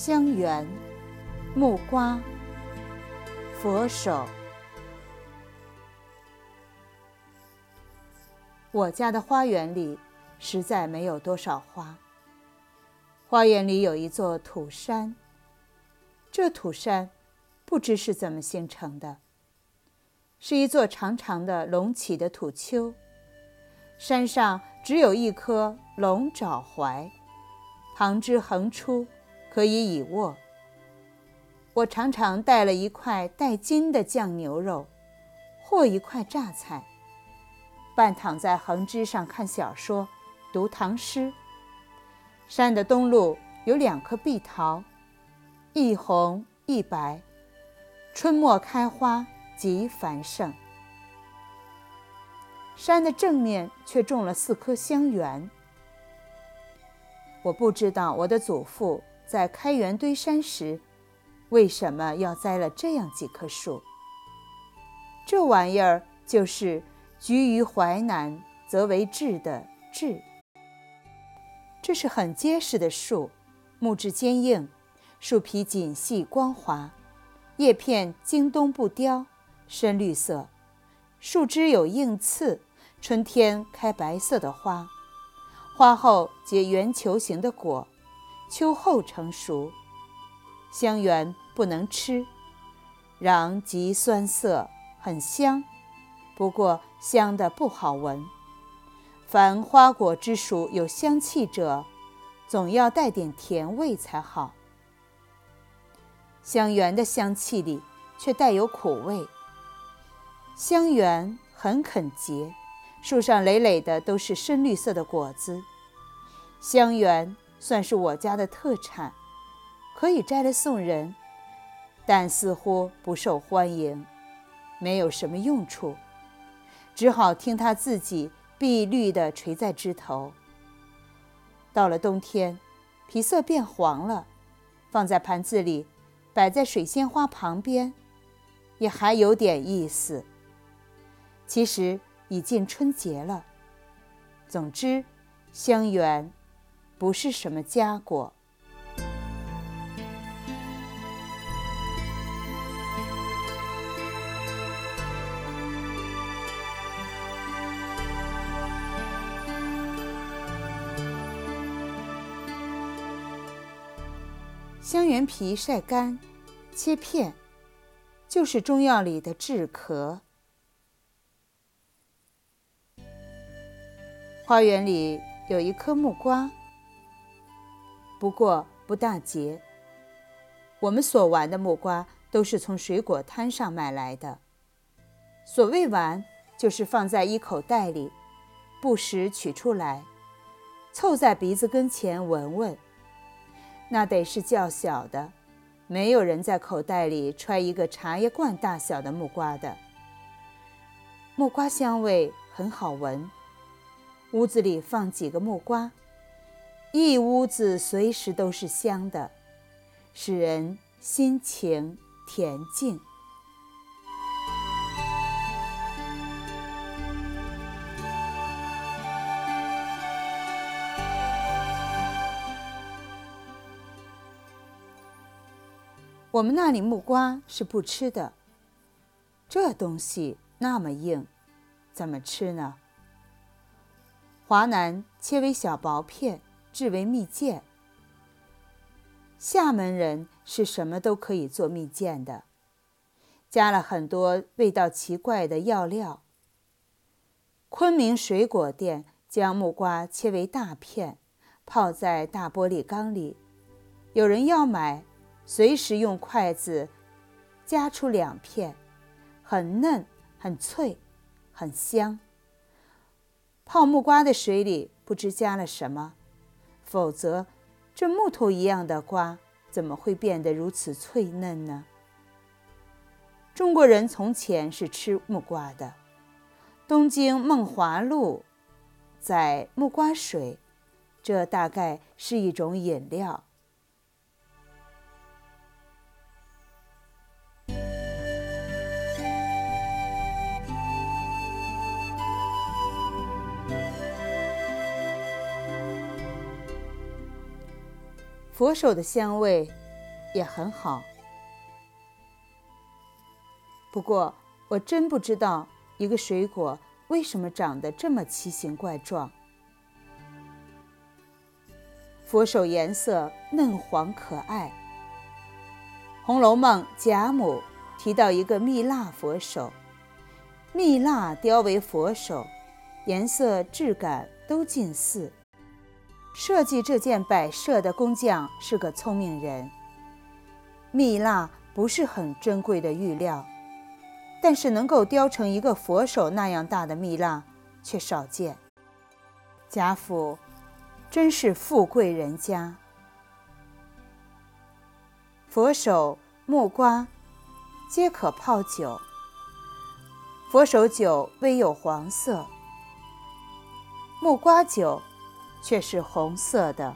香橼、木瓜、佛手。我家的花园里实在没有多少花。花园里有一座土山，这土山不知是怎么形成的，是一座长长的隆起的土丘，山上只有一棵龙爪槐，旁枝横出，可以倚卧。我常常带了一块带筋的酱牛肉，或一块榨菜。半躺在横枝上看小说，读唐诗。山的东麓有两棵碧桃，一红一白，春末开花，极繁盛。山的正面却种了四棵香橼。我不知道我的祖父在开元堆山时，为什么要栽了这样几棵树。这玩意儿就是。居于淮南，则为枳的枳。这是很结实的树，木质坚硬，树皮紧细光滑，叶片经冬不凋，深绿色，树枝有硬刺，春天开白色的花，花后结圆球形的果，秋后成熟。香橼不能吃，瓤极酸涩，很香。不过香的不好闻。凡花果之属有香气者，总要带点甜味才好。香橼的香气里却带有苦味。香橼很肯结，树上累累的都是深绿色的果子。香橼算是我家的特产，可以摘来送人，但似乎不受欢迎，没有什么用处。只好听它自己碧绿的垂在枝头。到了冬天，皮色变黄了，放在盘子里，摆在水仙花旁边，也还有点意思。其实已近春节了。总之，香橼不是什么佳果。香橼皮晒干，切片，就是中药里的治咳。花园里有一棵木瓜，不过不大结。我们所玩的木瓜都是从水果摊上买来的。所谓玩，就是放在一口袋里，不时取出来，凑在鼻子跟前闻闻。那得是较小的，没有人在口袋里揣一个茶叶罐大小的木瓜的。木瓜香味很好闻，屋子里放几个木瓜，一屋子随时都是香的，使人心情恬静。我们那里木瓜是不吃的，这东西那么硬，怎么吃呢？华南切为小薄片，制为蜜饯。厦门人是什么都可以做蜜饯的，加了很多味道奇怪的药料。昆明水果店将木瓜切为大片，泡在大玻璃缸里，有人要买。随时用筷子夹出两片，很嫩、很脆、很香。泡木瓜的水里不知加了什么，否则这木头一样的瓜怎么会变得如此脆嫩呢？中国人从前是吃木瓜的，东京梦华录载木瓜水，这大概是一种饮料。佛手的香味也很好。不过，我真不知道一个水果为什么长得这么奇形怪状。佛手颜色嫩黄可爱，《红楼梦》贾母提到一个蜜蜡佛手，蜜蜡雕为佛手，颜色质感都近似。设计这件摆设的工匠是个聪明人。蜜蜡不是很珍贵的玉料。但是能够雕成一个佛手那样大的蜜蜡却少见。贾府真是富贵人家。佛手、木瓜皆可泡酒。佛手酒微有黄色，木瓜酒却是红色的。